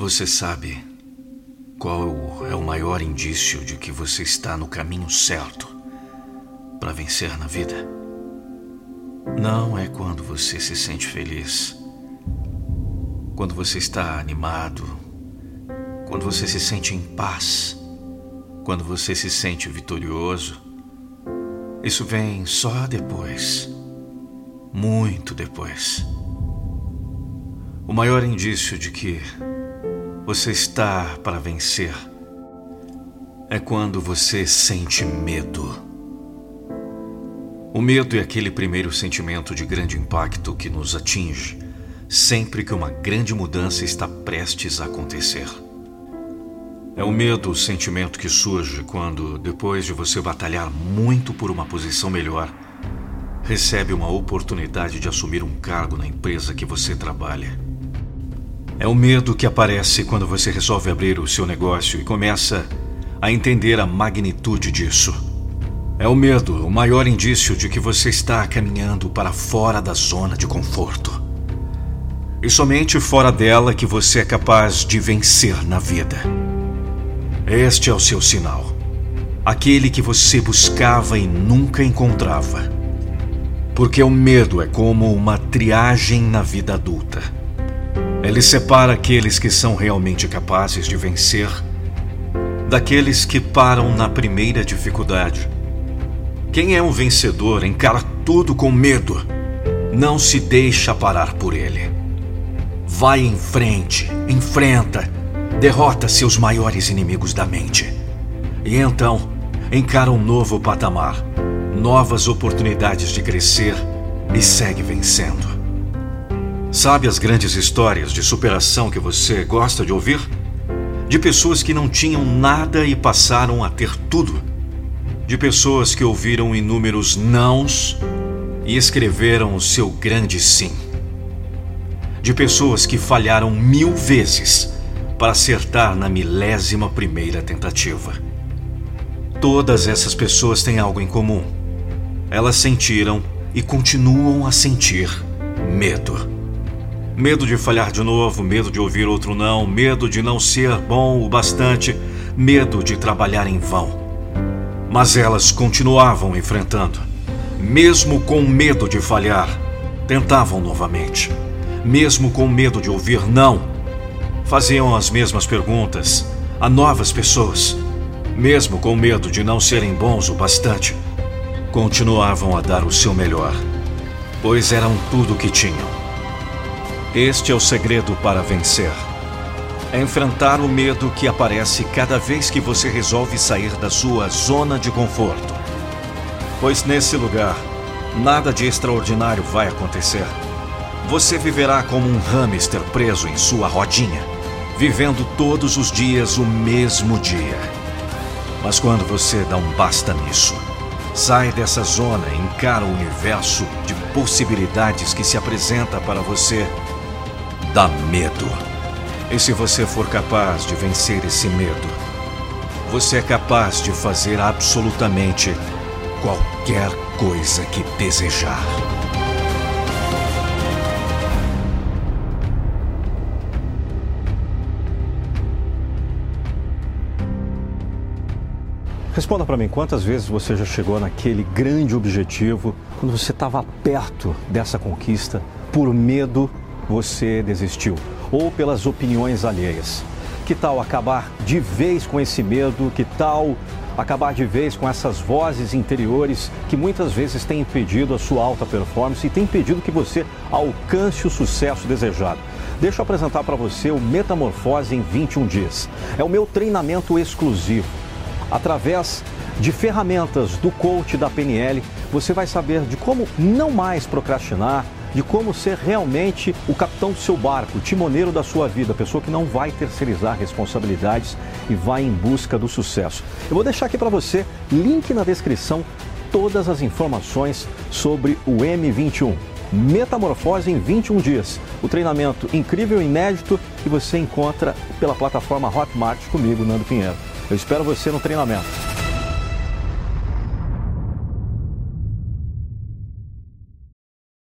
Você sabe qual é o maior indício de que você está no caminho certo para vencer na vida? Não é quando você se sente feliz, quando você está animado, quando você se sente em paz, quando você se sente vitorioso. Isso vem só depois, muito depois. O maior indício de que você está para vencer é quando você sente medo. O medo é aquele primeiro sentimento de grande impacto que nos atinge sempre que uma grande mudança está prestes a acontecer. É o medo o sentimento que surge quando, depois de você batalhar muito por uma posição melhor, recebe uma oportunidade de assumir um cargo na empresa que você trabalha. É o medo que aparece quando você resolve abrir o seu negócio e começa a entender a magnitude disso. É o medo o maior indício de que você está caminhando para fora da zona de conforto. E somente fora dela que você é capaz de vencer na vida. Este é o seu sinal. Aquele que você buscava e nunca encontrava. Porque o medo é como uma triagem na vida adulta. Ele separa aqueles que são realmente capazes de vencer daqueles que param na primeira dificuldade. Quem é um vencedor encara tudo com medo, não se deixa parar por ele. Vai em frente, enfrenta, derrota seus maiores inimigos da mente. E então, encara um novo patamar, novas oportunidades de crescer e segue vencendo. Sabe as grandes histórias de superação que você gosta de ouvir? De pessoas que não tinham nada e passaram a ter tudo. De pessoas que ouviram inúmeros nãos e escreveram o seu grande sim. De pessoas que falharam mil vezes para acertar na milésima primeira tentativa. Todas essas pessoas têm algo em comum. Elas sentiram e continuam a sentir medo. Medo de falhar de novo, medo de ouvir outro não, medo de não ser bom o bastante, medo de trabalhar em vão. Mas elas continuavam enfrentando. Mesmo com medo de falhar, tentavam novamente. Mesmo com medo de ouvir não, faziam as mesmas perguntas a novas pessoas. Mesmo com medo de não serem bons o bastante, continuavam a dar o seu melhor, pois eram tudo o que tinham este é o segredo para vencer. É enfrentar o medo que aparece cada vez que você resolve sair da sua zona de conforto. Pois nesse lugar, nada de extraordinário vai acontecer. Você viverá como um hamster preso em sua rodinha, vivendo todos os dias o mesmo dia. Mas quando você dá um basta nisso, sai dessa zona e encara o universo de possibilidades que se apresenta para você dá medo. E se você for capaz de vencer esse medo, você é capaz de fazer absolutamente qualquer coisa que desejar. Responda para mim, quantas vezes você já chegou naquele grande objetivo, quando você estava perto dessa conquista, por medo você desistiu, ou pelas opiniões alheias. Que tal acabar de vez com esse medo? Que tal acabar de vez com essas vozes interiores que muitas vezes têm impedido a sua alta performance e têm impedido que você alcance o sucesso desejado? Deixa eu apresentar para você o Metamorfose em 21 dias. É o meu treinamento exclusivo. Através de ferramentas do coach da PNL, você vai saber de como não mais procrastinar de como ser realmente o capitão do seu barco, o timoneiro da sua vida, a pessoa que não vai terceirizar responsabilidades e vai em busca do sucesso. Eu vou deixar aqui para você, link na descrição, todas as informações sobre o M21. Metamorfose em 21 dias. O treinamento incrível e inédito que você encontra pela plataforma Hotmart comigo, Nando Pinheiro. Eu espero você no treinamento.